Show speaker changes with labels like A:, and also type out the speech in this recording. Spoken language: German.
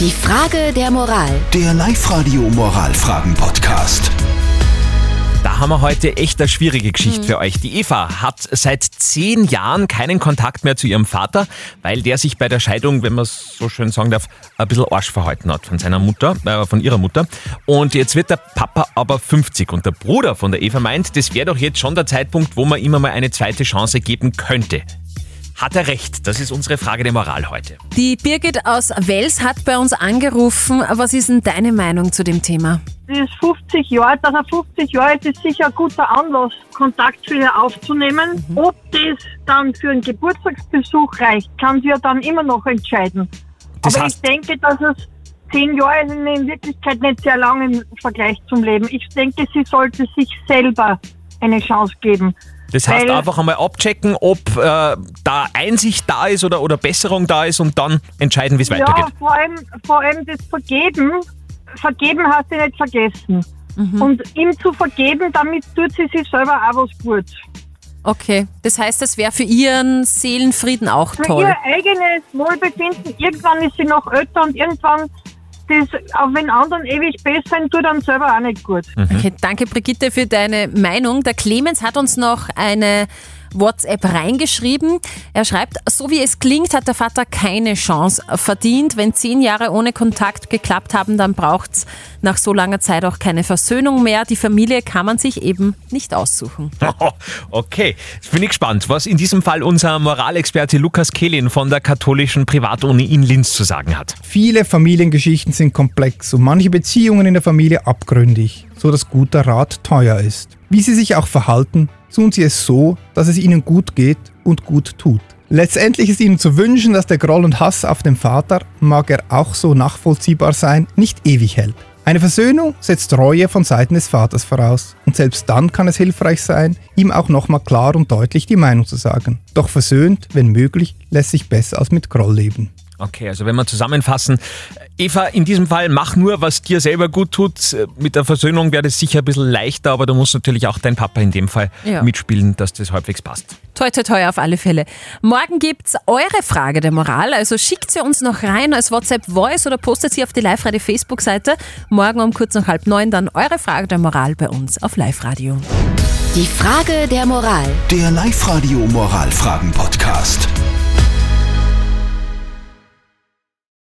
A: Die Frage der Moral.
B: Der Live-Radio Moralfragen-Podcast.
C: Da haben wir heute echt eine schwierige Geschichte für euch. Die Eva hat seit zehn Jahren keinen Kontakt mehr zu ihrem Vater, weil der sich bei der Scheidung, wenn man es so schön sagen darf, ein bisschen Arsch verhalten hat von seiner Mutter, äh, von ihrer Mutter. Und jetzt wird der Papa aber 50 und der Bruder von der Eva meint, das wäre doch jetzt schon der Zeitpunkt, wo man ihm mal eine zweite Chance geben könnte. Hat er recht? Das ist unsere Frage der Moral heute.
D: Die Birgit aus Wels hat bei uns angerufen. Was ist denn deine Meinung zu dem Thema?
E: Sie ist 50 Jahre alt, dass er 50 Jahre alt ist, sicher ein guter Anlass, Kontakt zu ihr aufzunehmen. Ob das dann für einen Geburtstagsbesuch reicht, kann sie ja dann immer noch entscheiden.
C: Das
E: Aber ich denke, dass es zehn Jahre sind in Wirklichkeit nicht sehr lang im Vergleich zum Leben. Ich denke, sie sollte sich selber eine Chance geben.
C: Das heißt
E: Weil-
C: einfach einmal abchecken, ob äh, da Einsicht da ist oder, oder Besserung da ist und dann entscheiden, wie es
E: Ja,
C: weitergeht.
E: vor allem, vor allem das Vergeben. Vergeben hast du nicht vergessen.
D: Mhm.
E: Und ihm zu vergeben, damit tut sie sich selber auch was gut.
D: Okay, das heißt, das wäre für ihren Seelenfrieden auch
E: Für
D: toll.
E: ihr eigenes Wohlbefinden, irgendwann ist sie noch älter und irgendwann, das, auch wenn anderen ewig besser sind, tut dann selber auch nicht gut.
D: Okay, danke Brigitte für deine Meinung. Der Clemens hat uns noch eine WhatsApp reingeschrieben. Er schreibt, so wie es klingt, hat der Vater keine Chance verdient. Wenn zehn Jahre ohne Kontakt geklappt haben, dann braucht's nach so langer Zeit auch keine Versöhnung mehr. Die Familie kann man sich eben nicht aussuchen.
C: Okay, jetzt bin ich gespannt, was in diesem Fall unser Moralexperte Lukas Kehlin von der katholischen Privatuni in Linz zu sagen hat.
F: Viele Familiengeschichten sind komplex und manche Beziehungen in der Familie abgründig, so dass guter Rat teuer ist. Wie sie sich auch verhalten, tun sie es so, dass es ihnen gut geht und gut tut. Letztendlich ist ihnen zu wünschen, dass der Groll und Hass auf den Vater, mag er auch so nachvollziehbar sein, nicht ewig hält. Eine Versöhnung setzt Reue von Seiten des Vaters voraus und selbst dann kann es hilfreich sein, ihm auch nochmal klar und deutlich die Meinung zu sagen. Doch versöhnt, wenn möglich, lässt sich besser als mit Groll leben.
C: Okay, also wenn wir zusammenfassen, Eva, in diesem Fall mach nur, was dir selber gut tut. Mit der Versöhnung wäre das sicher ein bisschen leichter, aber da muss natürlich auch dein Papa in dem Fall
D: Ja.
C: mitspielen, dass das halbwegs passt.
D: Toi, toi, toi, auf alle Fälle. Morgen gibt's eure Frage der Moral, also schickt sie uns noch rein als WhatsApp-Voice oder postet sie auf die Live-Radio Facebook-Seite. Morgen um kurz nach halb neun dann eure Frage der Moral bei uns auf Live-Radio.
A: Die Frage der Moral.
B: Der Live-Radio Moralfragen-Podcast.